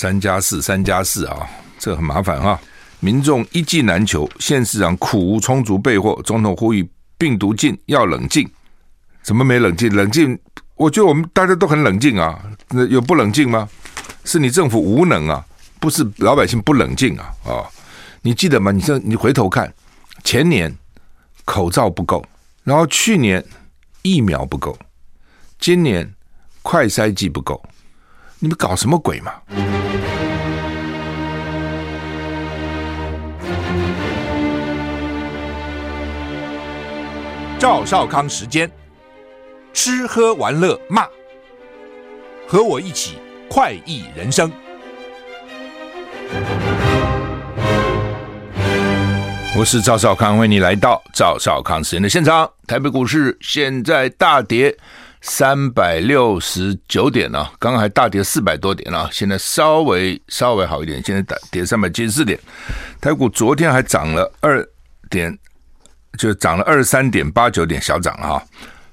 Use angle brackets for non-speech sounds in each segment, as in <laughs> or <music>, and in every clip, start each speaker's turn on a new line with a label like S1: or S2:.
S1: 三加四，三加四啊，这很麻烦哈。民众一剂难求，县市长苦无充足备货，总统呼吁病毒禁要冷静，怎么没冷静？冷静，我觉得我们大家都很冷静啊，那有不冷静吗？是你政府无能啊，不是老百姓不冷静啊啊、你记得吗？你这你回头看，前年口罩不够，然后去年疫苗不够，今年快筛剂不够。你们搞什么鬼嘛？
S2: 赵少康时间，吃喝玩乐骂，和我一起快意人生。
S1: 我是赵少康，欢迎你来到赵少康时间的现场。台北股市现在大跌。三百六十九点啊，刚刚还大跌四百多点啊，现在稍微稍微好一点，现在跌三百七十四点。台股昨天还涨了二点，就涨了二十三点八九点，小涨了哈。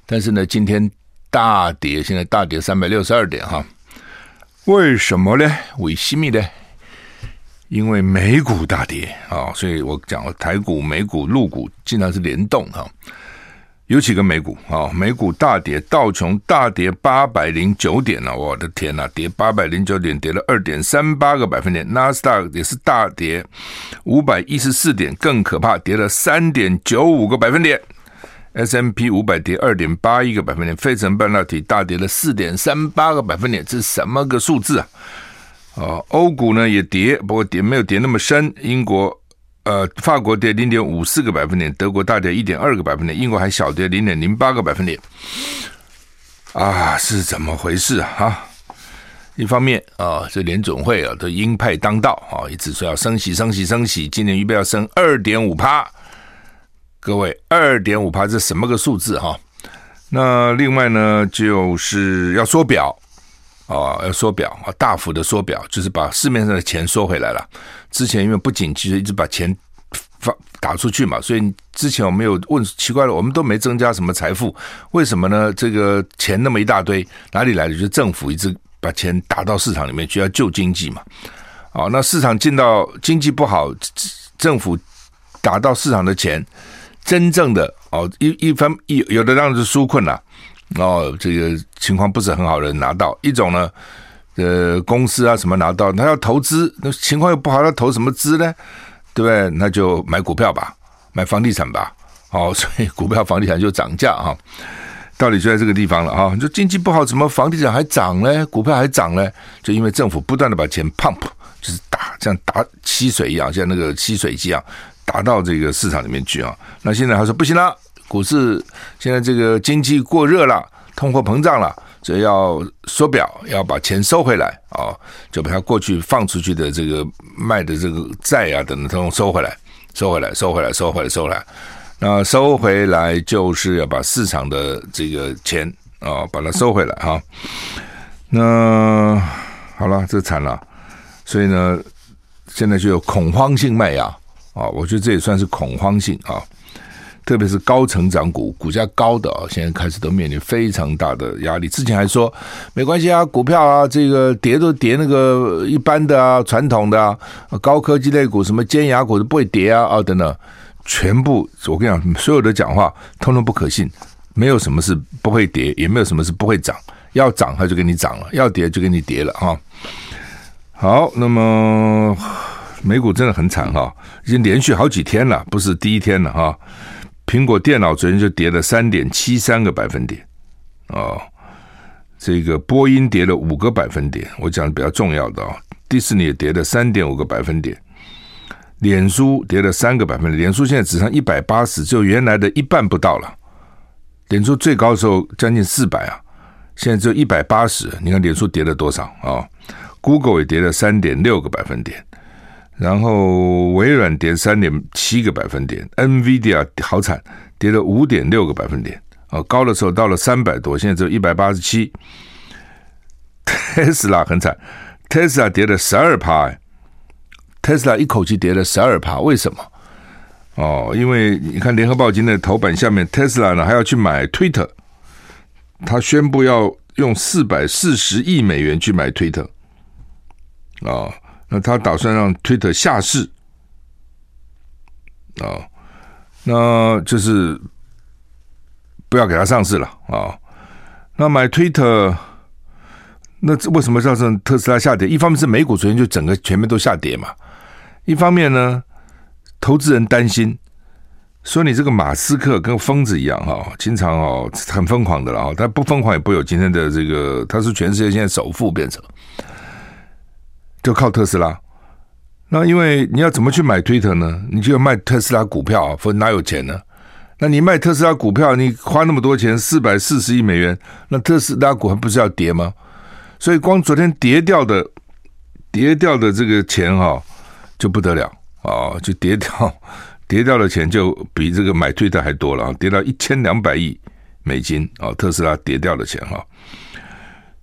S1: 但是呢，今天大跌，现在大跌三百六十二点哈。为什么呢？为什么呢？因为美股大跌啊，所以我讲了台股、美股、陆股经常是联动哈。有几个美股啊，美股大跌，道琼大跌八百零九点呢，我的天呐，跌八百零九点，跌了二点三八个百分点。纳斯达克也是大跌五百一十四点，更可怕，跌了三点九五个百分点。S M P 五百跌二点八一个百分点，费城半导体大跌了四点三八个百分点，这是什么个数字啊？哦，欧股呢也跌，不过跌没有跌那么深，英国。呃，法国跌零点五四个百分点，德国大跌一点二个百分点，英国还小跌零点零八个百分点。啊，是怎么回事啊？一方面啊，这联准会啊都鹰派当道啊，一直说要升息、升息、升息，今年预备要升二点五趴。各位，二点五趴这什么个数字哈？那另外呢，就是要缩表。啊，要缩表啊，大幅的缩表，就是把市面上的钱收回来了。之前因为不景气，一直把钱发打出去嘛，所以之前我们有问奇怪了，我们都没增加什么财富，为什么呢？这个钱那么一大堆，哪里来的？就是政府一直把钱打到市场里面去，要救经济嘛。哦，那市场进到经济不好，政府打到市场的钱，真正的哦一一分一有的让人纾困了。哦，这个情况不是很好的人拿到一种呢，呃，公司啊什么拿到，他要投资，那情况又不好，他投什么资呢？对不对？那就买股票吧，买房地产吧。哦，<laughs> 所以股票、房地产就涨价哈、哦，道理就在这个地方了哈。你说经济不好，怎么房地产还涨呢？股票还涨呢？就因为政府不断的把钱 pump，就是打，像打吸水一样，像那个吸水机啊打到这个市场里面去啊。那现在他说不行了。股市现在这个经济过热了，通货膨胀了，所以要缩表，要把钱收回来啊，就把它过去放出去的这个卖的这个债啊等等，都收回来，收回来，收回来，收回来，收回来。那收回来就是要把市场的这个钱啊，把它收回来哈。那好了，这惨了，所以呢，现在就有恐慌性卖压啊，我觉得这也算是恐慌性啊。特别是高成长股，股价高的啊，现在开始都面临非常大的压力。之前还说没关系啊，股票啊，这个跌都跌那个一般的啊，传统的啊，高科技类股什么尖牙股都不会跌啊啊等等，全部我跟你讲，所有的讲话通通不可信，没有什么是不会跌，也没有什么是不会涨，要涨它就给你涨了，要跌就给你跌了啊。好，那么美股真的很惨哈，已经连续好几天了，不是第一天了哈。苹果电脑昨天就跌了三点七三个百分点，哦，这个波音跌了五个百分点，我讲的比较重要的啊，迪士尼也跌了三点五个百分点，脸书跌了三个百分点，脸书现在只剩一百八十，就原来的一半不到了。脸书最高的时候将近四百啊，现在只有一百八十，你看脸书跌了多少啊？Google 也跌了三点六个百分点。然后微软跌三点七个百分点，NVIDIA 好惨，跌了五点六个百分点。哦，高的时候到了三百多，现在只有一百八十七。特斯拉很惨，特斯拉跌了十二趴，特斯拉一口气跌了十二趴，为什么？哦，因为你看联合报今天的头版下面，特斯拉呢还要去买 Twitter，他宣布要用四百四十亿美元去买 Twitter。啊，那他打算让推特下市啊，那就是不要给他上市了啊。那买推特，那为什么造成特斯拉下跌？一方面是美股昨天就整个全面都下跌嘛，一方面呢，投资人担心。说你这个马斯克跟疯子一样哈，经常哦很疯狂的了啊，他不疯狂也不有今天的这个，他是全世界现在首富变成，就靠特斯拉。那因为你要怎么去买推特呢？你就要卖特斯拉股票，否则哪有钱呢？那你卖特斯拉股票，你花那么多钱，四百四十亿美元，那特斯拉股还不是要跌吗？所以光昨天跌掉的跌掉的这个钱哈，就不得了啊，就跌掉。<laughs> 跌掉的钱就比这个买推特还多了啊，跌到一千两百亿美金啊，特斯拉跌掉的钱哈，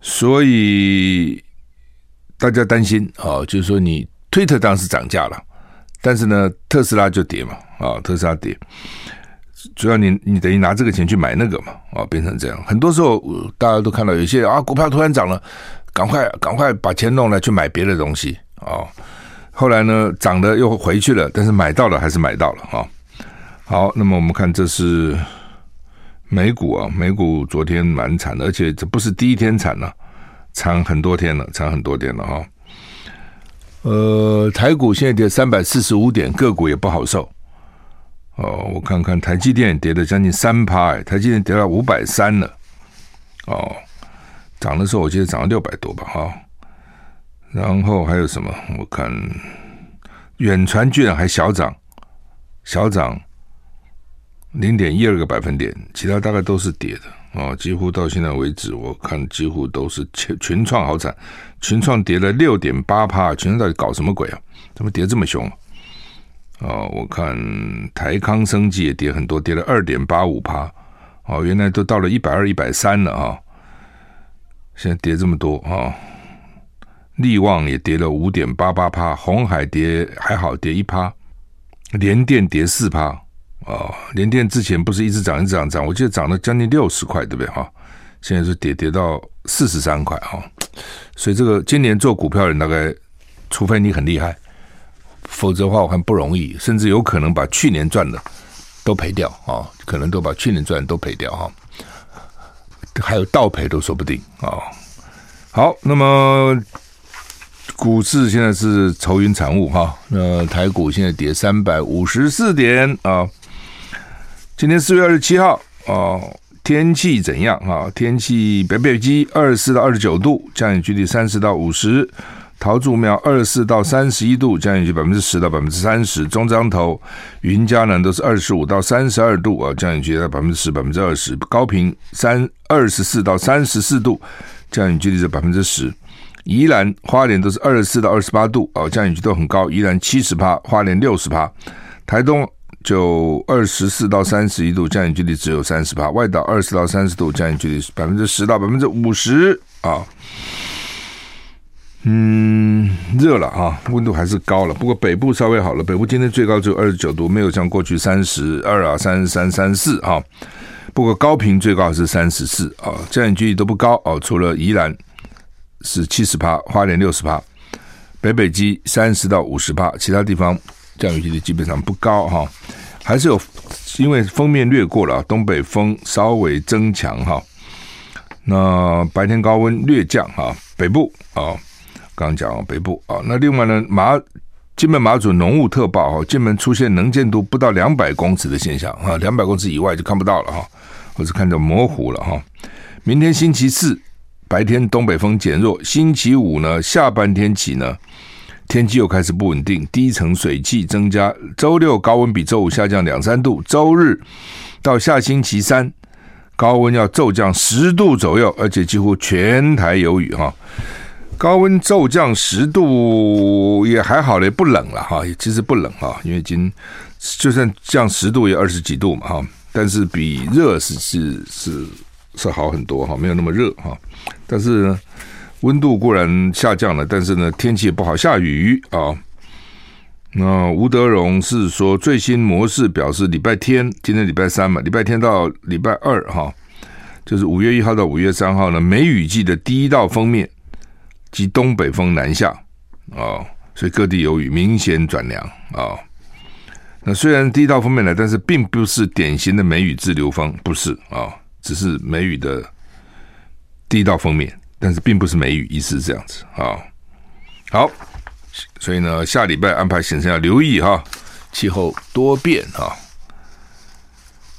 S1: 所以大家担心啊，就是说你推特当时涨价了，但是呢，特斯拉就跌嘛啊，特斯拉跌，主要你你等于拿这个钱去买那个嘛啊，变成这样，很多时候大家都看到有些啊股票突然涨了，赶快赶快把钱弄来去买别的东西啊。后来呢，涨的又回去了，但是买到了还是买到了哈。好，那么我们看这是美股啊，美股昨天蛮惨的，而且这不是第一天惨了，惨很多天了，惨很多天了哈。呃，台股现在跌三百四十五点，个股也不好受。哦，我看看台积电跌了将近三趴，台积电跌到五百三了。哦，涨的时候我记得涨了六百多吧，哈。然后还有什么？我看远传居然还小涨，小涨零点一二个百分点，其他大概都是跌的啊！几乎到现在为止，我看几乎都是群群创好惨，群创跌了六点八趴，群创到底搞什么鬼啊？怎么跌这么凶啊？哦，我看台康生技也跌很多，跌了二点八五趴，哦，原来都到了一百二、一百三了啊！现在跌这么多啊！力旺也跌了五点八八趴，红海跌还好，跌一趴，联电跌四趴啊！联电之前不是一直涨一直涨涨，我记得涨了将近六十块，对不对哈？现在是跌跌到四十三块哈，所以这个今年做股票的人大概，除非你很厉害，否则的话我看不容易，甚至有可能把去年赚的都赔掉啊，可能都把去年赚的都赔掉哈，还有倒赔都说不定啊。好，那么。股市现在是愁云惨雾哈，那台股现在跌三百五十四点啊。今天四月二十七号哦，天气怎样啊？天气北北基二十四到二十九度，降雨距离三十到五十；桃竹苗二十四到三十一度，降雨距离百分之十到百分之三十；中彰投、云嘉南都是二十五到三十二度啊，降雨距离在百分之十百分之二十；高屏三二十四到三十四度，降雨距离在百分之十。宜兰花莲都是二十四到二十八度啊，降雨区都很高。宜兰七十帕，花莲六十帕。台东就二十四到三十一度，降雨距离只有三十帕。外岛二十到三十度，降雨距离百分之十到百分之五十啊。嗯，热了啊，温度还是高了。不过北部稍微好了，北部今天最高只有二十九度，没有像过去三十二啊、三十三、三十四啊。不过高屏最高是三十四啊，降雨距离都不高哦，除了宜兰。是七十帕，花莲六十帕，北北基三十到五十帕，其他地方降雨距离基本上不高哈，还是有，因为封面掠过了，东北风稍微增强哈，那白天高温略降哈，北部啊，刚讲北部啊，那另外呢，马金门马祖浓雾特报哈，金门出现能见度不到两百公尺的现象哈，两百公尺以外就看不到了哈，或者看到模糊了哈，明天星期四。白天东北风减弱，星期五呢，下半天起呢，天气又开始不稳定，低层水汽增加。周六高温比周五下降两三度，周日到下星期三高温要骤降十度左右，而且几乎全台有雨哈。高温骤降十度也还好嘞，不冷了哈，其实不冷哈，因为已经就算降十度也二十几度嘛哈，但是比热是是是。是好很多哈，没有那么热哈，但是呢，温度固然下降了，但是呢，天气也不好，下雨啊。那吴德荣是说，最新模式表示，礼拜天，今天礼拜三嘛，礼拜天到礼拜二哈，就是五月一号到五月三号呢，梅雨季的第一道封面及东北风南下，啊，所以各地有雨，明显转凉啊。那虽然第一道封面来，但是并不是典型的梅雨滞留锋，不是啊、只是梅雨的第一道封面，但是并不是梅雨，意思是这样子啊、好，所以呢，下礼拜安排行程要留意哈、气候多变啊、哦。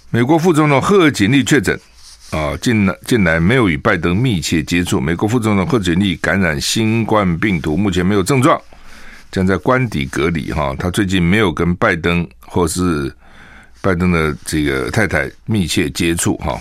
S1: 美国副总统贺锦丽确诊啊，近来近来没有与拜登密切接触。美国副总统贺锦丽感染新冠病毒，目前没有症状。将在官邸隔离哈，他最近没有跟拜登或是拜登的这个太太密切接触哈，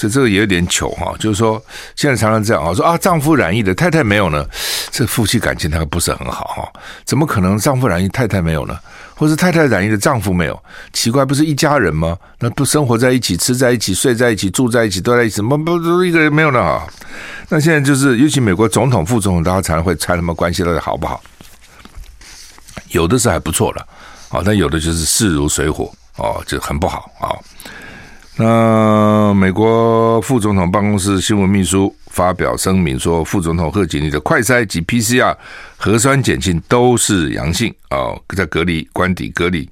S1: 所以这个也有点糗哈。就是说，现在常常这样啊，说啊，丈夫染疫的太太没有呢，这夫妻感情他不是很好哈？怎么可能丈夫染疫太太没有呢？或是太太染疫的丈夫没有？奇怪，不是一家人吗？那不生活在一起，吃在一起，睡在一起，住在一起，都在一起，怎么不都一个人没有呢？哈，那现在就是，尤其美国总统、副总统，大家常常会猜他们关系到底好不好？有的是还不错了，啊，但有的就是势如水火，哦，就很不好啊。那美国副总统办公室新闻秘书发表声明说，副总统贺锦丽的快筛及 PCR 核酸检测都是阳性啊，在隔离官邸隔离，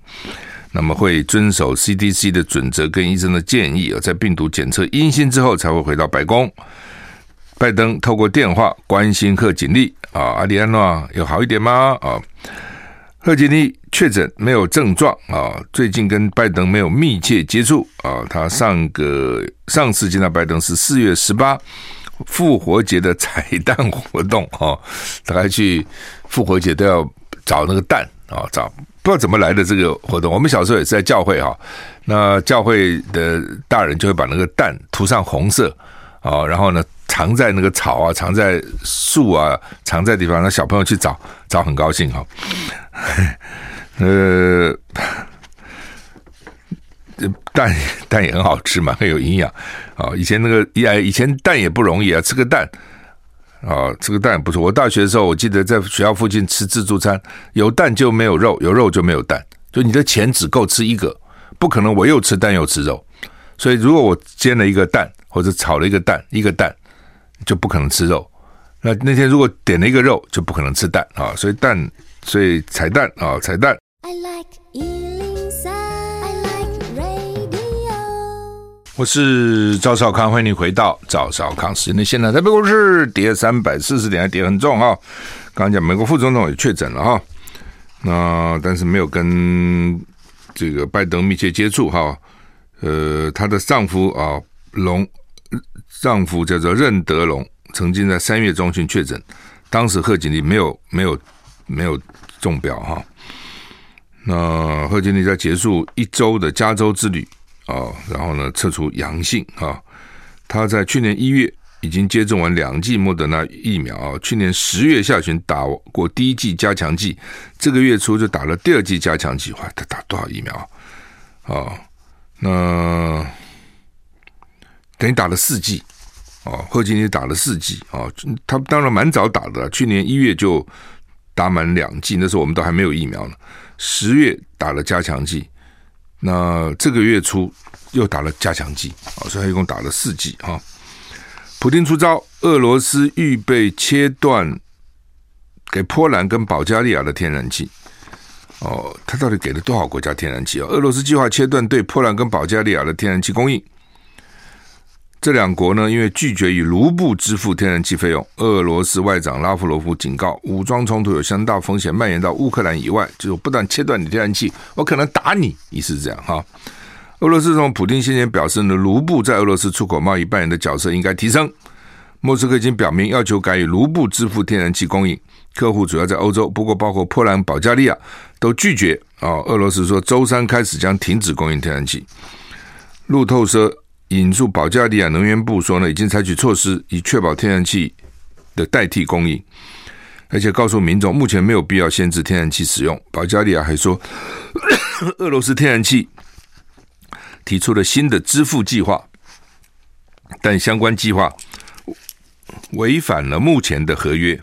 S1: 那么会遵守 CDC 的准则跟医生的建议啊，在病毒检测阴性之后才会回到白宫。拜登透过电话关心贺锦丽啊，阿里安娜有好一点吗？啊？贺锦丽确诊没有症状啊，最近跟拜登没有密切接触啊。他上个上次见到拜登是四月十八复活节的彩蛋活动啊，大概去复活节都要找那个蛋啊，找不知道怎么来的这个活动。我们小时候也是在教会哈，那教会的大人就会把那个蛋涂上红色啊，然后呢。藏在那个草啊，藏在树啊，藏在地方，那小朋友去找，找很高兴哈。<laughs> 呃，蛋蛋也很好吃嘛，很有营养啊。以前那个以以前蛋也不容易啊，吃个蛋啊，吃个蛋不错。我大学的时候，我记得在学校附近吃自助餐，有蛋就没有肉，有肉就没有蛋，就你的钱只够吃一个，不可能我又吃蛋又吃肉。所以如果我煎了一个蛋或者炒了一个蛋，一个蛋。就不可能吃肉，那那天如果点了一个肉，就不可能吃蛋啊，所以蛋，所以彩蛋啊，彩蛋。I like 103, I like radio。我是赵少康，欢迎你回到赵少康时间的现场。台北股市跌三百四十点，还跌很重哈。刚刚讲美国副总统也确诊了哈，那但是没有跟这个拜登密切接触哈。呃，她的丈夫啊龙。丈夫叫做任德龙，曾经在三月中旬确诊，当时贺锦丽没有没有没有中标哈。那贺锦丽在结束一周的加州之旅啊，然后呢测出阳性啊。他在去年一月已经接种完两剂莫德纳疫苗啊，去年十月下旬打过第一剂加强剂，这个月初就打了第二剂加强剂。哇，他打多少疫苗啊？那。等于打了四剂，哦，贺锦丽打了四剂，哦，他当然蛮早打的，去年一月就打满两剂，那时候我们都还没有疫苗呢。十月打了加强剂，那这个月初又打了加强剂，哦，所以他一共打了四剂，哈。普丁出招，俄罗斯预备切断给波兰跟保加利亚的天然气，哦，他到底给了多少国家天然气啊？俄罗斯计划切断对波兰跟保加利亚的天然气供应。这两国呢，因为拒绝以卢布支付天然气费用，俄罗斯外长拉夫罗夫警告，武装冲突有相当风险蔓延到乌克兰以外，就是不断切断你天然气，我可能打你，意思是这样哈。俄罗斯总统普京先前表示呢，卢布在俄罗斯出口贸易扮演的角色应该提升。莫斯科已经表明要求改以卢布支付天然气供应，客户主要在欧洲，不过包括波兰、保加利亚都拒绝啊。俄罗斯说周三开始将停止供应天然气。路透社。引述保加利亚能源部说呢，已经采取措施以确保天然气的代替供应，而且告诉民众目前没有必要限制天然气使用。保加利亚还说，<coughs> 俄罗斯天然气提出了新的支付计划，但相关计划违反了目前的合约，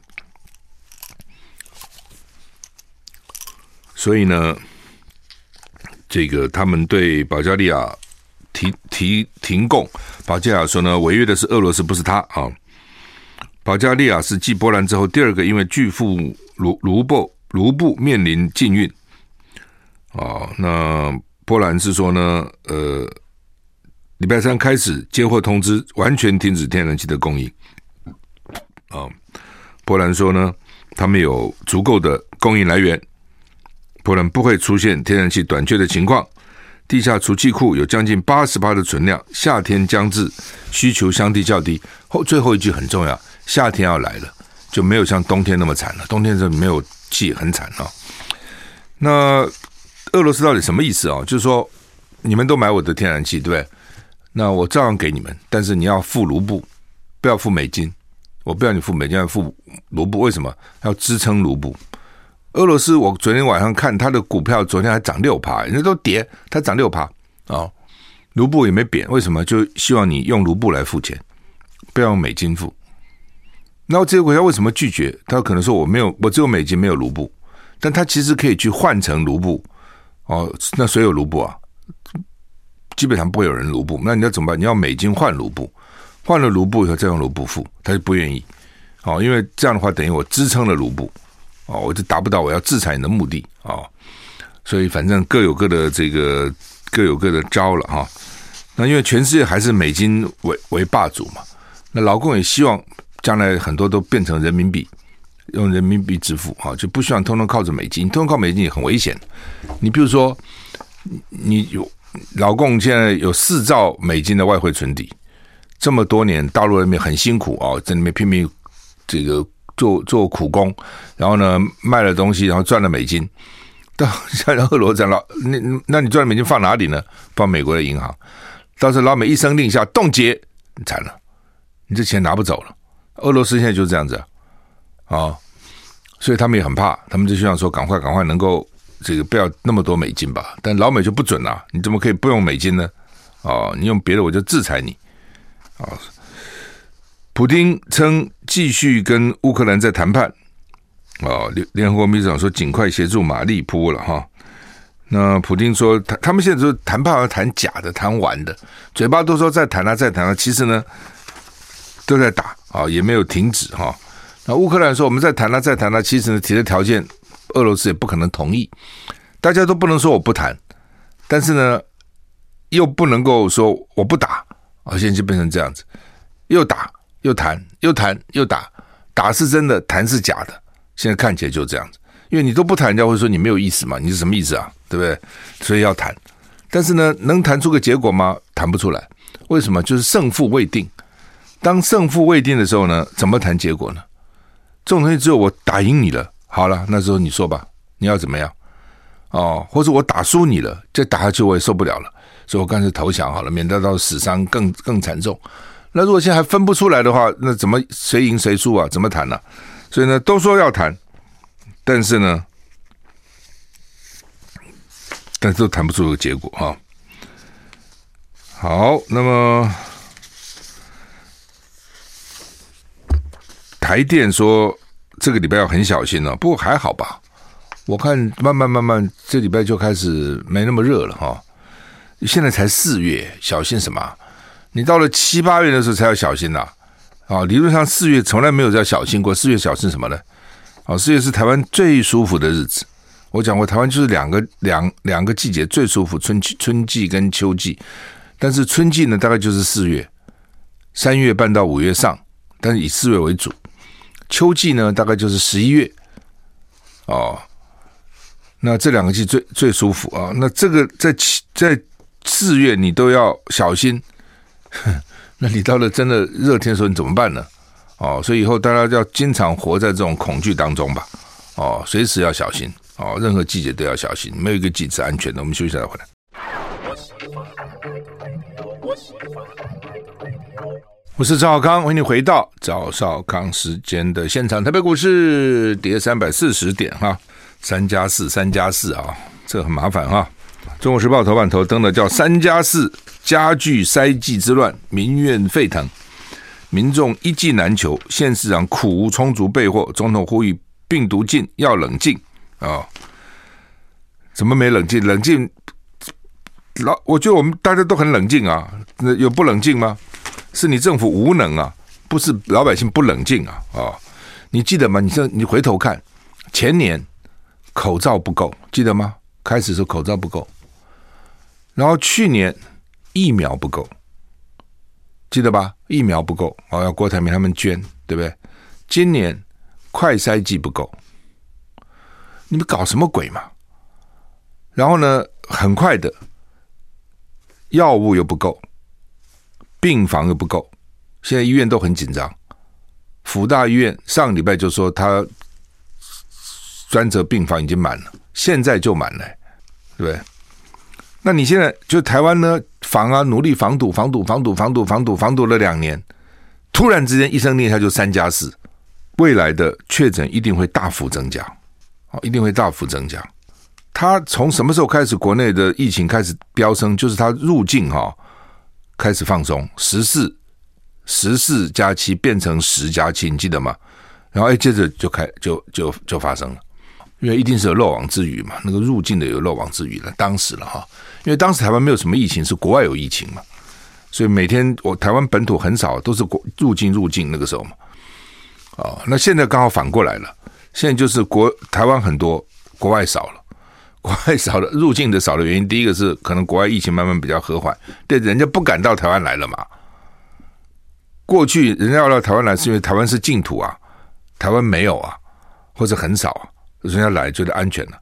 S1: 所以呢，这个他们对保加利亚。提提停供，保加利亚说呢，违约的是俄罗斯，不是他啊。保加利亚是继波兰之后第二个因为拒付卢卢布卢布面临禁运。哦，那波兰是说呢，呃，礼拜三开始接获通知，完全停止天然气的供应。啊、波兰说呢，他们有足够的供应来源，波兰不会出现天然气短缺的情况。地下储气库有将近八十趴的存量，夏天将至，需求相对较低。后最后一句很重要，夏天要来了，就没有像冬天那么惨了。冬天是没有气，很惨啊、那俄罗斯到底什么意思啊、哦？就是说，你们都买我的天然气，对不对？那我照样给你们，但是你要付卢布，不要付美金。我不要你付美金，要付卢布。为什么要支撑卢布？俄罗斯，我昨天晚上看他的股票，昨天还涨六趴，人家都跌，它涨六趴啊，卢布也没贬，为什么？就希望你用卢布来付钱，不要用美金付。那这个国家为什么拒绝？他可能说我没有，我只有美金，没有卢布，但他其实可以去换成卢布哦。那谁有卢布啊？基本上不会有人卢布。那你要怎么办？你要美金换卢布，换了卢布以后再用卢布付，他就不愿意。哦，因为这样的话等于我支撑了卢布。哦，我就达不到我要制裁你的目的啊、哦，所以反正各有各的这个各有各的招了哈、那因为全世界还是美金为为霸主嘛，那老共也希望将来很多都变成人民币，用人民币支付啊，就不希望通通靠着美金，通通靠美金也很危险。你比如说，你有老共现在有四兆美金的外汇存底，这么多年大陆人民很辛苦啊、哦，在里面拼命这个。做做苦工，然后呢卖了东西，然后赚了美金。<laughs> 到像俄罗斯老，那那你赚的美金放哪里呢？放美国的银行。到时候老美一声令下冻结，你惨了，你这钱拿不走了。俄罗斯现在就是这样子啊、所以他们也很怕，他们就希望说赶快赶快能够这个不要那么多美金吧。但老美就不准了，你怎么可以不用美金呢？哦，你用别的我就制裁你啊。哦普丁称继续跟乌克兰在谈判，哦，联联合国秘书长说尽快协助马利波了哈。那普丁说他他们现在说谈判要谈假的，谈完的，嘴巴都说在谈啊，在谈啊，其实呢都在打啊，也没有停止哈。那乌克兰说我们在谈啊，在谈啊，其实呢提的条件俄罗斯也不可能同意，大家都不能说我不谈，但是呢又不能够说我不打啊，现在就变成这样子，又打。又谈又谈又打，打是真的，谈是假的。现在看起来就这样子，因为你都不谈，人家会说你没有意思嘛？你是什么意思啊？对不对？所以要谈，但是呢，能谈出个结果吗？谈不出来。为什么？就是胜负未定。当胜负未定的时候呢，怎么谈结果呢？这种东西只有我打赢你了，好了，那时候你说吧，你要怎么样？哦，或者我打输你了，再打下去我也受不了了，所以我干脆投降好了，免得到死伤更更惨重。那如果现在还分不出来的话，那怎么谁赢谁输啊？怎么谈呢、所以呢，都说要谈，但是呢，但是都谈不出个结果哈。好，那么台电说这个礼拜要很小心了、哦，不过还好吧？我看慢慢慢慢，这礼拜就开始没那么热了哈。现在才四月，小心什么？你到了七八月的时候才要小心呐，啊，理论上四月从来没有叫小心过，四月小心什么呢？啊，四月是台湾最舒服的日子。我讲过，台湾就是两个两两个季节最舒服，春春季跟秋季。但是春季呢，大概就是四月，三月半到五月上，但是以四月为主。秋季呢，大概就是十一月。哦，那这两个季最最舒服啊。那这个在七在四月你都要小心。<laughs> 那你到了真的热天的时候，你怎么办呢？哦，所以以后大家要经常活在这种恐惧当中吧。哦，随时要小心。哦，任何季节都要小心，没有一个季节安全的。我们休息一下再回来。我是赵少康，欢迎你回到赵少康时间的现场。台北股市跌三百四十点哈，三加四，三加四啊，这很麻烦哈。中国时报头版头登的叫“三加四”。加剧筛剂之乱，民怨沸腾，民众一剂难求，县市长苦无充足备货，总统呼吁病毒禁要冷静啊、怎么没冷静？冷静老，我觉得我们大家都很冷静啊，那有不冷静吗？是你政府无能啊！不是老百姓不冷静啊啊、你记得吗？你这你回头看，前年口罩不够，记得吗？开始时候口罩不够，然后去年疫苗不够，记得吧？疫苗不够，哦，要郭台铭他们捐，对不对？今年快筛剂不够，你们搞什么鬼嘛？然后呢，很快的药物又不够，病房又不够。现在医院都很紧张，辅大医院上个礼拜就说他专责病房已经满了，现在就满了，对不对？那你现在就台湾呢，防啊，努力防堵、防堵、防堵、防堵、防堵、防堵了两年，突然之间一声令下就三加四，未来的确诊一定会大幅增加，哦，一定会大幅增加。他从什么时候开始国内的疫情开始飙升？就是他入境哈开始放松，十四。十四加七变成十加七，你记得吗？然后哎，接着就开就就就发生了，因为一定是有漏网之鱼嘛，那个入境的有漏网之鱼了。当时了哈，因为当时台湾没有什么疫情，是国外有疫情嘛，所以每天我台湾本土很少，都是国入境入境那个时候嘛。哦，那现在刚好反过来了，现在就是国台湾很多，国外少了，<laughs> 国外少了，入境的少的原因，第一个是可能国外疫情慢慢比较和缓，对，人家不敢到台湾来了嘛。过去人家要到台湾来，是因为台湾是净土啊，台湾没有啊，或者很少，人家来觉得安全了、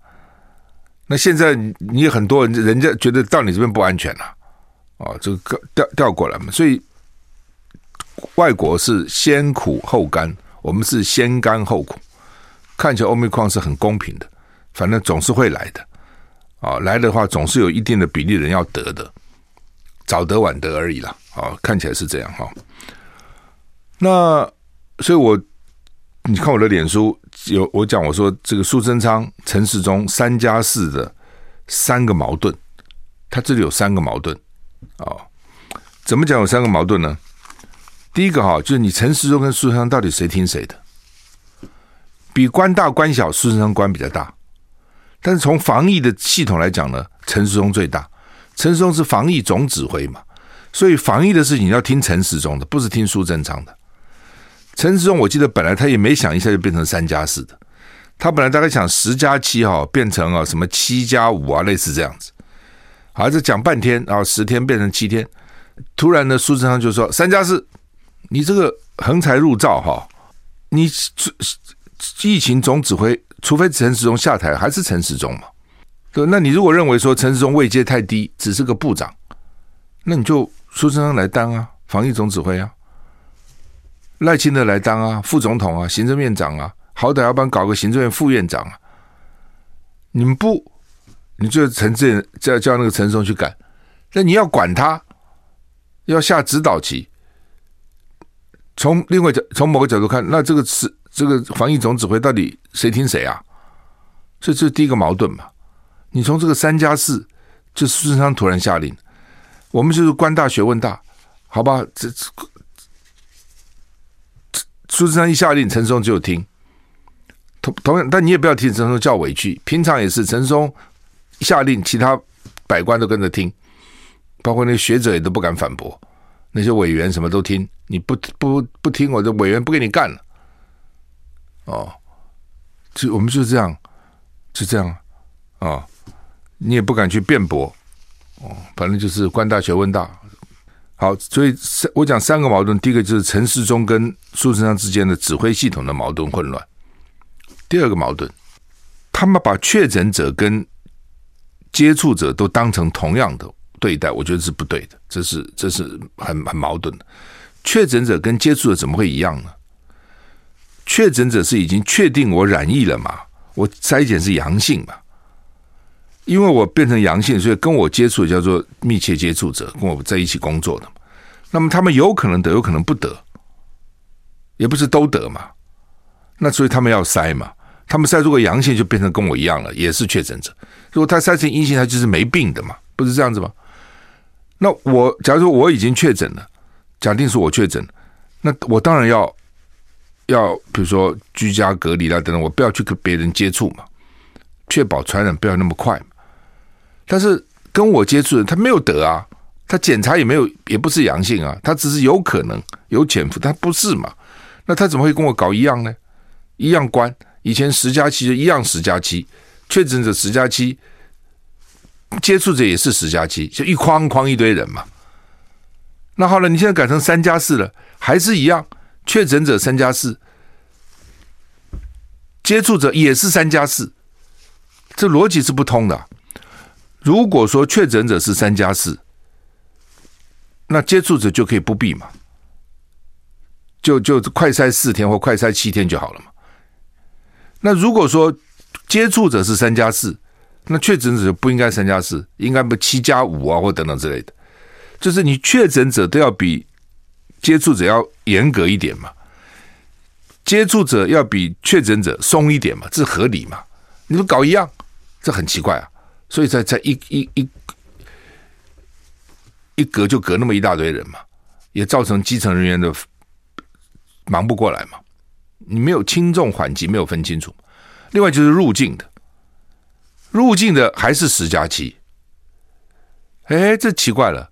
S1: 那现在你很多人，人家觉得到你这边不安全了、啊，哦，这个调调过来嘛。所以外国是先苦后甘，我们是先甘后苦。看起来欧米矿是很公平的，反正总是会来的啊、来的话总是有一定的比例人要得的，早得晚得而已啦。啊、看起来是这样哈。那所以，我你看我的脸书有我讲，我说这个苏贞昌、陈时中三加四的三个矛盾，他这里有三个矛盾啊、哦。怎么讲有三个矛盾呢？第一个哈，就是你陈时中跟苏贞昌到底谁听谁的？比官大官小，苏贞昌官比较大，但是从防疫的系统来讲呢，陈时中最大。陈时中是防疫总指挥嘛，所以防疫的事情要听陈时中的，不是听苏贞昌的。陈时中，我记得本来他也没想一下就变成三加四的，他本来大概想十加七哈，变成啊什么七加五啊，类似这样子。好，这讲半天，然后十天变成七天，突然呢，苏贞昌就说三加四，你这个横财入灶哈，你疫情总指挥，除非陈时中下台，还是陈时中嘛？对，那你如果认为说陈时中位阶太低，只是个部长，那你就苏贞昌来当啊，防疫总指挥啊。赖清德来当啊，副总统啊，行政院长啊，好歹要不然搞个行政院副院长啊。你们不，你就陈志叫叫那个陈松去干，那你要管他，要下指导棋。从另外角，从某个角度看，那这个是这个防疫总指挥到底谁听谁啊？这这第一个矛盾嘛。你从这个三加四，就苏贞昌突然下令，我们就是官大学问大，好吧？这这。苏贞昌一下令，陈松就听。同同样，但你也不要替陈松叫委屈。平常也是陈松下令，其他百官都跟着听，包括那学者也都不敢反驳。那些委员什么都听，你不不不听，我的委员不给你干了。哦，就我们就这样，就这样啊、你也不敢去辩驳。哦，反正就是官大学问大。好，所以三我讲三个矛盾，第一个就是陈时中跟苏贞昌之间的指挥系统的矛盾混乱。第二个矛盾，他们把确诊者跟接触者都当成同样的对待，我觉得是不对的，这是这是很很矛盾的。确诊者跟接触者怎么会一样呢？确诊者是已经确定我染疫了嘛，我筛检是阳性嘛。因为我变成阳性，所以跟我接触的叫做密切接触者，跟我在一起工作的。那么他们有可能得，有可能不得，也不是都得嘛。那所以他们要筛嘛，他们筛如果阳性就变成跟我一样了，也是确诊者。如果他筛成阴性，他就是没病的嘛，不是这样子吗？那我假如说我已经确诊了，假定是我确诊，那我当然要要比如说居家隔离啦等等，我不要去跟别人接触嘛，确保传染不要那么快嘛。但是跟我接触的他没有得啊，他检查也没有，也不是阳性啊，他只是有可能有潜伏，他不是嘛？那他怎么会跟我搞一样呢？一样关，以前十加七就一样十加七，确诊者十加七，接触者也是十加七，就一筐筐一堆人嘛。那好了，你现在改成三加四了，还是一样，确诊者三加四，接触者也是三加四，这逻辑是不通的。如果说确诊者是三加四，那接触者就可以不必嘛，就就快筛四天或快筛七天就好了嘛。那如果说接触者是三加四，那确诊者不应该三加四，应该不七加五啊或等等之类的。就是你确诊者都要比接触者要严格一点嘛，接触者要比确诊者松一点嘛，这合理嘛？你们搞一样，这很奇怪啊。所以才才一一一一隔就隔那么一大堆人嘛，也造成基层人员的忙不过来嘛。你没有轻重缓急没有分清楚。另外就是入境的，入境的还是十加七。哎，这奇怪了，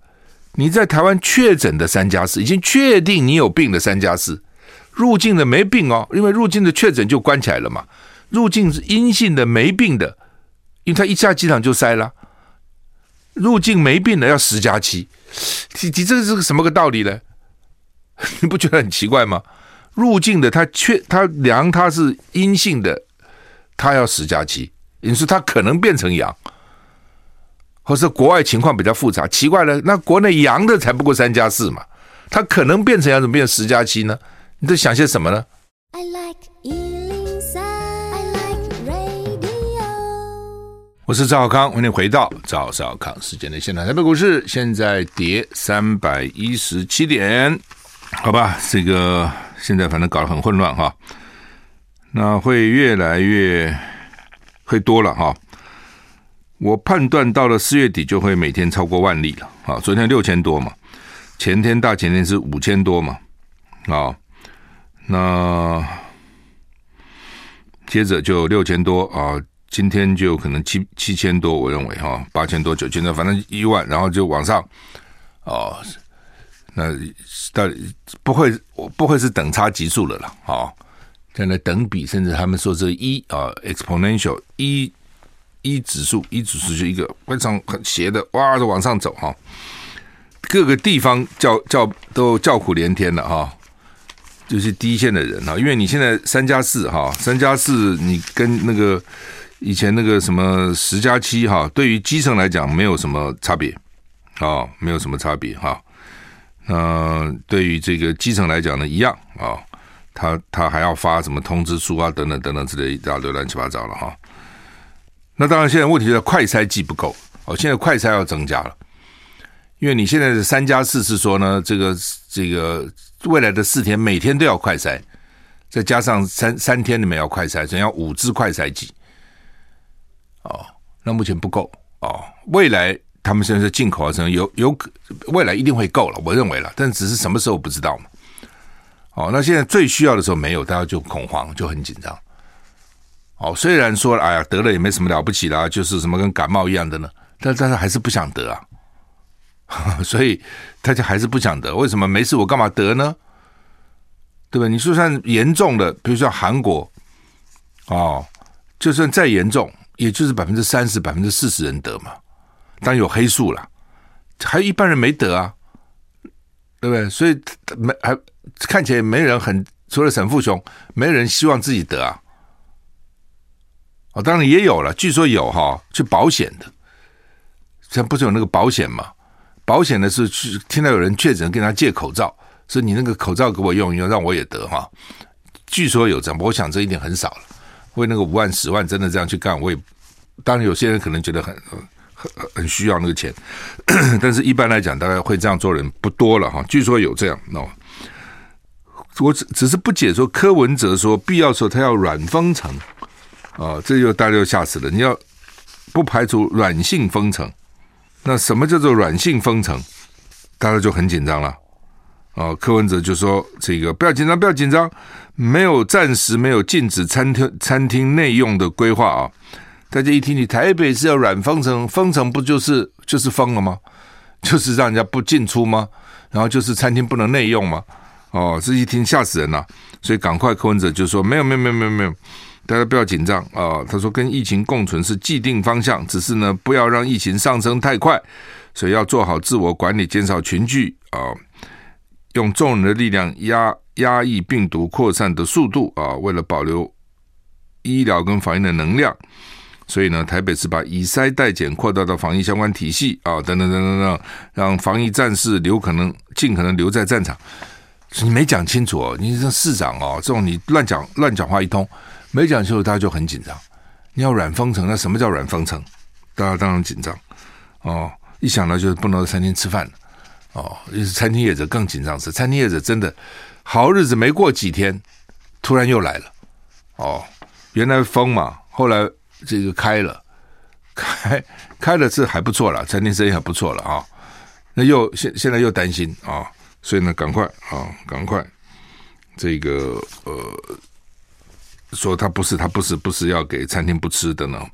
S1: 你在台湾确诊的三加四，已经确定你有病的三加四，入境的没病哦，因为入境的确诊就关起来了嘛。入境是阴性的没病的。因为他一下机场就塞了，入境没病的要十加七，你你这个是个什么个道理呢？<laughs> 你不觉得很奇怪吗？入境的他确他量他是阴性的，他要十加七，你说他可能变成阳，或是国外情况比较复杂，奇怪了，那国内阳的才不过三加四嘛，他可能变成阳，怎么变成十加七呢？你在想些什么呢？我是赵少康，欢迎回到赵少康时间的现场。台北股市现在跌三百一十七点，好吧，这个现在反正搞得很混乱哈，那会越来越会多了哈。我判断到了四月底就会每天超过万例了啊，昨天六千多嘛，前天大前天是五千多嘛，啊，那接着就六千多啊。今天就可能七七千多，我认为哈，八千多九千多，反正一万，然后就往上哦。那到底不会不会是等差级数了啦，哦，现在等比，甚至他们说这一啊，exponential 一一指数一指数就一个非常很斜的哇，就往上走哈。各个地方叫叫都叫苦连天了哈，就是第一线的人哈，因为你现在三加四哈，三加四你跟那个。以前那个什么十加七哈，对于基层来讲没有什么差别，啊，没有什么差别哈。那对于这个基层来讲呢，一样啊，他他还要发什么通知书啊，等等等等之类一大堆乱七八糟了哈。那当然，现在问题是快筛剂不够哦，现在快筛要增加了，因为你现在的三加四是说呢，这个这个未来的四天每天都要快筛，再加上三三天里面要快筛，所以要五支快筛剂。哦，那目前不够哦。未来他们现在进口啊，什么有有可未来一定会够了，我认为了，但只是什么时候不知道嘛。哦，那现在最需要的时候没有，大家就恐慌，就很紧张。哦，虽然说哎呀得了也没什么了不起啦，就是什么跟感冒一样的呢，但但是还是不想得啊，<laughs> 所以大家还是不想得。为什么没事我干嘛得呢？对吧？你就算严重的，比如说韩国，哦，就算再严重。也就是百分之三十、百分之四十人得嘛，当然有黑数了，还有一半人没得啊，对不对？所以没还看起来没人很，除了沈富雄，没人希望自己得啊。哦，当然也有了，据说有哈，去保险的，像不是有那个保险嘛？保险的是去听到有人确诊，跟他借口罩，说你那个口罩给我用一用，让我也得哈。据说有这样，我想这一点很少了。为那个五万、十万真的这样去干，我也当然有些人可能觉得很很很需要那个钱，<clears throat> 但是一般来讲，大概会这样做人不多了哈。据说有这样哦，我只只是不解说柯文哲说必要时候他要软封城啊，这就大家就吓死了。你要不排除软性封城，那什么叫做软性封城？大家就很紧张了。哦，柯文哲就说：“这个不要紧张，不要紧张，没有暂时没有禁止餐厅餐厅内用的规划啊。”大家一听，你台北是要软封城，封城不就是就是封了吗？就是让人家不进出吗？然后就是餐厅不能内用吗？哦，这一听吓死人了。所以赶快柯文哲就说没有没有没有没有没有，大家不要紧张啊。他说跟疫情共存是既定方向，只是呢不要让疫情上升太快，所以要做好自我管理，减少群聚啊，用众人的力量压压抑病毒扩散的速度啊，为了保留医疗跟防疫的能量。所以呢，台北是把以筛代检扩大到防疫相关体系啊，等等等等等，让防疫战士留可能尽可能留在战场。你没讲清楚哦，你这市长哦，这种你乱讲乱讲话一通，没讲清楚，大家就很紧张。你要软封城，那什么叫软封城？大家当然紧张哦。一想到就是不能在餐厅吃饭哦，就是餐厅业者更紧张。是餐厅业者真的好日子没过几天，突然又来了哦。原来封嘛，后来。这个开了，开开了是还不错了，餐厅生意还不错了啊。那又现现在又担心啊，所以呢，赶快啊，赶快这个呃，说他不是他不是不是要给餐厅不吃的呢。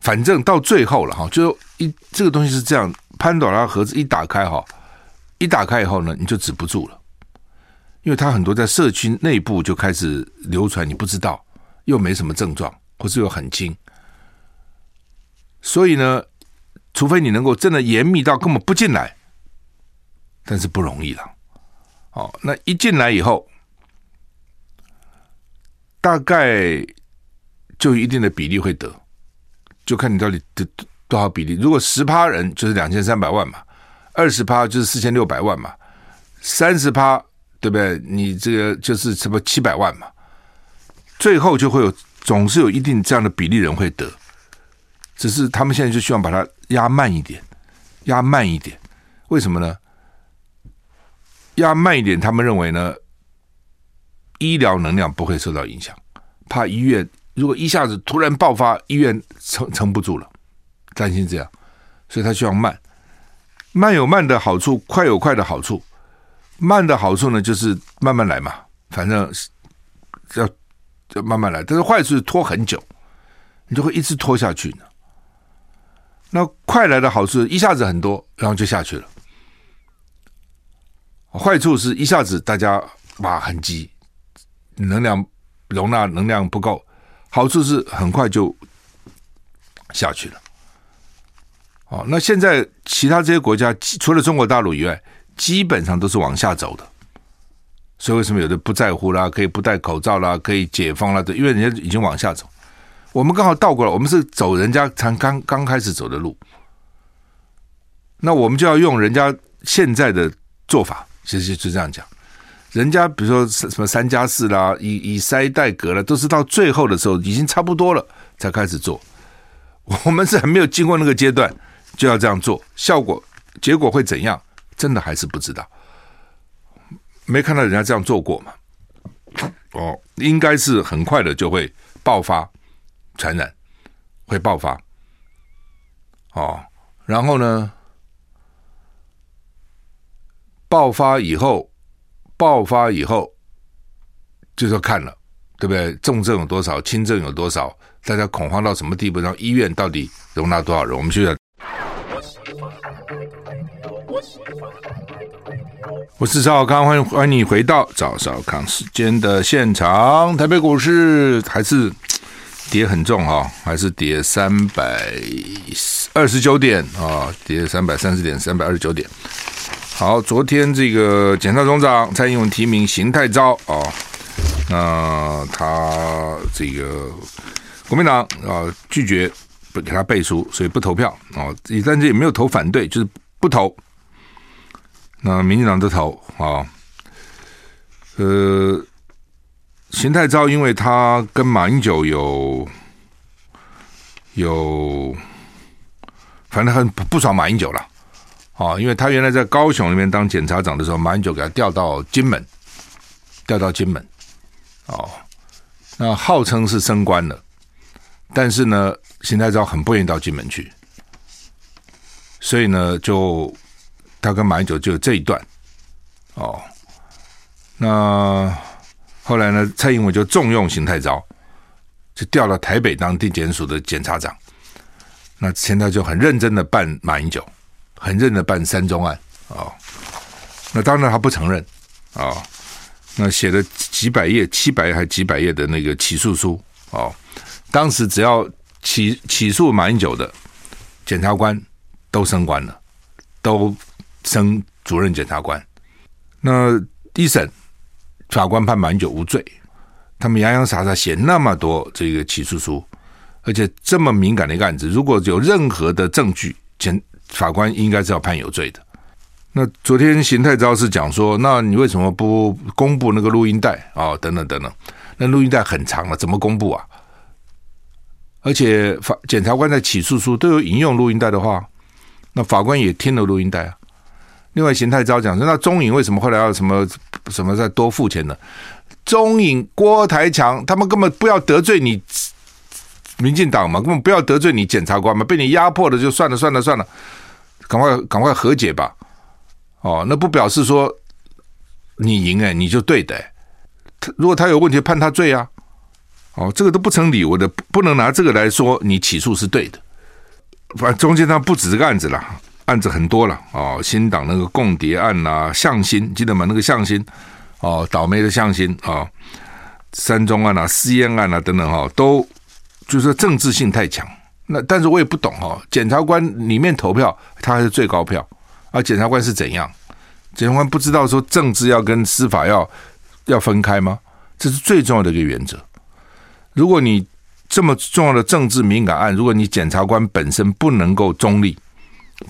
S1: 反正到最后了哈，就一这个东西是这样，潘朵拉盒子一打开哈，一打开以后呢，你就止不住了，因为它很多在社区内部就开始流传，你不知道，又没什么症状。或是又很轻，所以呢，除非你能够真的严密到根本不进来，但是不容易了。哦，那一进来以后，大概就一定的比例会得，就看你到底得多少比例。如果十趴人就是两千三百万嘛，二十趴就是四千六百万嘛，三十趴对不对？你这个就是什么七百万嘛，最后就会有。总是有一定这样的比例人会得，只是他们现在就希望把它压慢一点，压慢一点。为什么呢？压慢一点，他们认为呢，医疗能量不会受到影响，怕医院如果一下子突然爆发，医院撑撑不住了，担心这样，所以他希望慢。慢有慢的好处，快有快的好处。慢的好处呢，就是慢慢来嘛，反正要。就慢慢来，但是坏处是拖很久，你就会一直拖下去呢。那快来的好处一下子很多，然后就下去了。坏处是一下子大家哇很急，能量容纳能量不够。好处是很快就下去了。哦，那现在其他这些国家除了中国大陆以外，基本上都是往下走的。所以为什么有的不在乎啦？可以不戴口罩啦？可以解封啦？对，因为人家已经往下走，我们刚好倒过来，我们是走人家才刚刚开始走的路，那我们就要用人家现在的做法，其实就这样讲。人家比如说什么三加四啦，以以筛代隔了，都是到最后的时候已经差不多了才开始做。我们是还没有经过那个阶段就要这样做，效果结果会怎样？真的还是不知道。没看到人家这样做过嘛？哦，应该是很快的就会爆发传染，会爆发。哦，然后呢？爆发以后，爆发以后，就说看了，对不对？重症有多少？轻症有多少？大家恐慌到什么地步？然后医院到底容纳多少人？我们现在。我是赵少康，欢迎欢迎你回到赵少康时间的现场。台北股市还是跌很重哈，还是跌三百二十九点啊，跌三百三十点，三百二十九点。好，昨天这个检察总长蔡英文提名邢太昭啊，那他这个国民党啊拒绝不给他背书，所以不投票啊，但是也没有投反对，就是不投。那民进党都投啊，呃，邢太昭因为他跟马英九有有，反正很不爽马英九了啊，因为他原来在高雄那边当检察长的时候，马英九给他调到金门，调到金门，哦，那号称是升官了，但是呢，邢太昭很不愿意到金门去，所以呢就。他跟马英九就有这一段，哦，那后来呢？蔡英文就重用邢太昭，就调到台北当地检署的检察长。那现在就很认真的办马英九，很认的办三中案、哦。那当然他不承认啊、那写了几百页、七百页还几百页的那个起诉书、哦。当时只要起起诉马英九的检察官都升官了，都升主任检察官。那一审法官判马英九无罪，他们洋洋洒洒写那么多这个起诉书，而且这么敏感的一个案子，如果有任何的证据，检法官应该是要判有罪的。那昨天邢太昭是讲说，那你为什么不公布那个录音带啊、哦？等等等等，那录音带很长了，怎么公布啊？而且法检察官在起诉书都有引用录音带的话，那法官也听了录音带啊。另外，邢太昭讲说，那中影为什么后来要什么什么再多付钱呢？中影郭台强他们根本不要得罪你民进党嘛，根本不要得罪你检察官嘛，被你压迫的就算了算了算了，赶快赶快和解吧。哦，那不表示说你赢哎，你就对的。他如果他有问题，判他罪啊。哦，这个都不成理，我的不能拿这个来说你起诉是对的。反正中间他不止这个案子了。案子很多了哦，新党那个共谍案呐、向心记得吗？那个向心哦，倒霉的向心啊、哦，三中案啊，私烟案啊等等哈、哦，都就是政治性太强。那但是我也不懂哈、哦，检察官里面投票他还是最高票，而检察官是怎样？检察官不知道说政治要跟司法要要分开吗？这是最重要的一个原则。如果你这么重要的政治敏感案，如果你检察官本身不能够中立。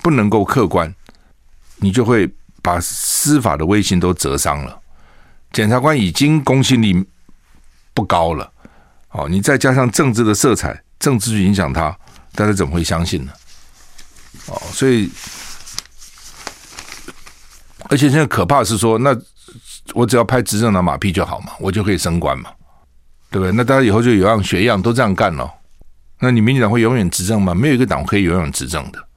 S1: 不能够客观，你就会把司法的威信都折伤了。检察官已经公信力不高了，哦，你再加上政治的色彩，政治去影响他，大家怎么会相信呢？哦，所以，而且现在可怕是说，那我只要拍执政党马屁就好嘛，我就可以升官嘛，对不对？那大家以后就有样学样，都这样干了。那你民进党会永远执政吗？没有一个党可以永远执政的。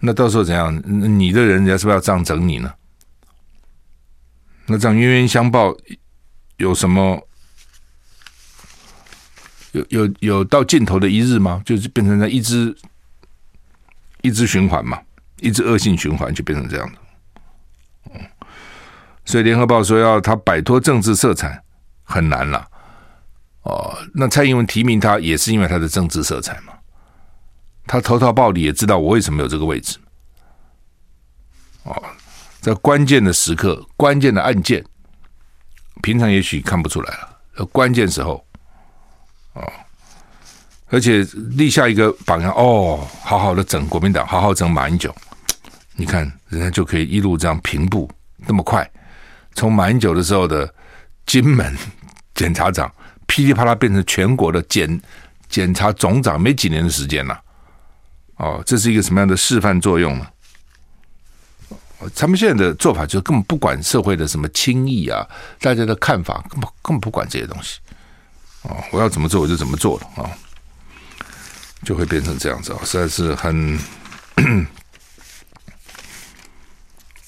S1: 那到时候怎样？你的人，人家是不是要这样整你呢？那这样冤冤相报，有什么？有有有到尽头的一日吗？就是变成了一只一只循环嘛，一只恶性循环就变成这样的。所以联合报说要他摆脱政治色彩很难了。哦，那蔡英文提名他也是因为他的政治色彩嘛。他投桃报李也知道我为什么有这个位置，哦，在关键的时刻、关键的案件，平常也许看不出来了，呃，关键时候，哦，而且立下一个榜样，哦，好好的整国民党，好好整马英九，你看人家就可以一路这样平步那么快，从马英九的时候的金门 <laughs> 检察长，噼里啪啦变成全国的检检察总长，没几年的时间了。哦，这是一个什么样的示范作用呢？他们现在的做法就根本不管社会的什么轻易啊，大家的看法根本根本不管这些东西。哦，我要怎么做我就怎么做了啊，哦，就会变成这样子啊，实在是很 <coughs>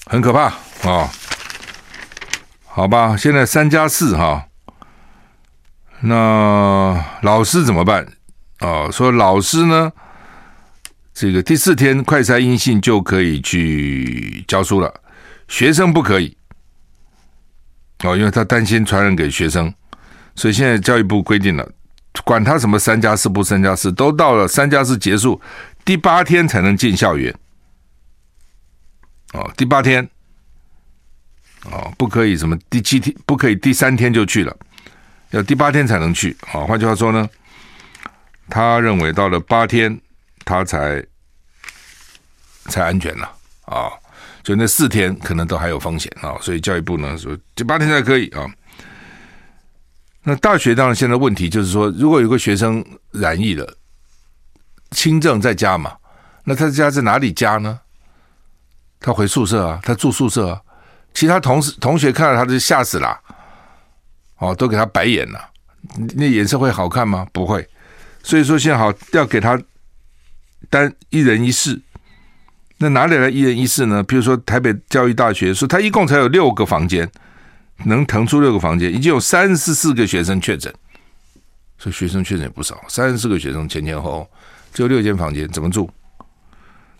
S1: 很可怕啊，好吧，现在三加四哈，那老师怎么办啊，说老师呢？这个第四天快筛阴性就可以去教书了，学生不可以哦，因为他担心传染给学生，所以现在教育部规定了，管他什么三加四不三加四，都到了三加四结束第八天才能进校园哦，第八天哦，不可以什么第七天不可以第三天就去了，要第八天才能去啊。换句话说呢，他认为到了八天。他才才安全了啊！就那四天可能都还有风险啊，所以教育部呢说，这八天才可以啊。那大学当然现在问题就是说，如果有个学生染疫了，轻症在家嘛，那他家在哪里家呢？他回宿舍啊，他住宿舍啊，其他同事同学看到他就吓死了，哦，都给他白眼了，那颜色会好看吗？不会。所以说现在好要给他。单一人一室，那哪里来一人一室呢？比如说台北教育大学说，他一共才有六个房间，能腾出六个房间，已经有三十四个学生确诊，所以学生确诊也不少，三十四个学生前前后后只有六间房间，怎么住？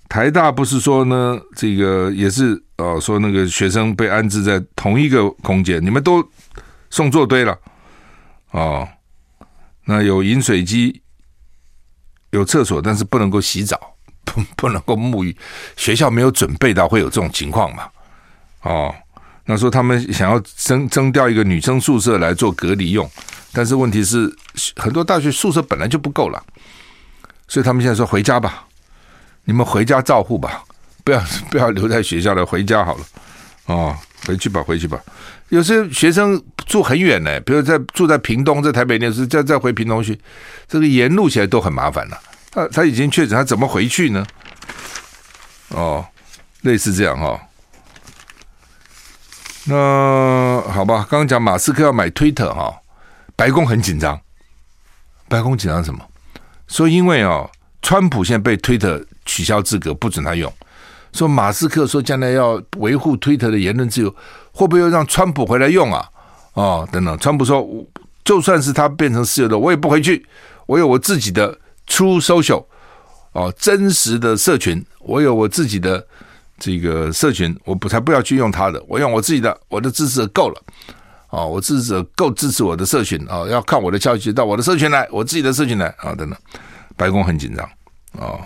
S1: 台大不是说呢，这个也是哦，说那个学生被安置在同一个空间，你们都送坐堆了哦。那有饮水机，有厕所，但是不能够洗澡，<laughs> 不不能够沐浴。学校没有准备到会有这种情况嘛？哦，那说他们想要征征调一个女生宿舍来做隔离用，但是问题是很多大学宿舍本来就不够了，所以他们现在说回家吧，你们回家照护吧，不要不要留在学校了，回家好了，哦，回去吧，回去吧。有些学生住很远呢，比如在住在屏东，在台北念书，再再回屏东去，这个沿路起来都很麻烦了。他他已经确诊，他怎么回去呢？哦，类似这样哈、哦。那好吧，刚刚讲马斯克要买推特哈，白宫很紧张。白宫紧张什么？说因为哦，川普现在被推特取消资格，不准他用。说马斯克说将来要维护推特的言论自由。会不会又让川普回来用啊？哦，等等，川普说，就算是他变成私有的，我也不回去。我有我自己的 True Social，哦，真实的社群，我有我自己的这个社群，我不才不要去用他的，我用我自己的，我的支持者够了。哦，我支持者够支持我的社群哦，要看我的消息到我的社群来，我自己的社群来啊，等等，白宫很紧张哦。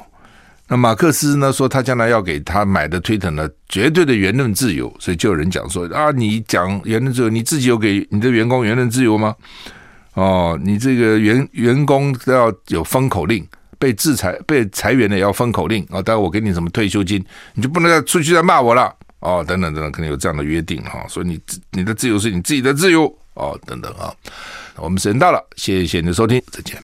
S1: 那马克思呢说，他将来要给他买的推特呢绝对的言论自由，所以就有人讲说啊，你讲言论自由，你自己有给你的员工言论自由吗？哦，你这个员员工都要有封口令，被制裁被裁员的也要封口令。啊，待会我给你什么退休金，你就不能再出去再骂我了。哦，等等等等，可能有这样的约定哈，所以你你的自由是你自己的自由。哦，等等啊，我们时间到了，谢谢你的收听，再见。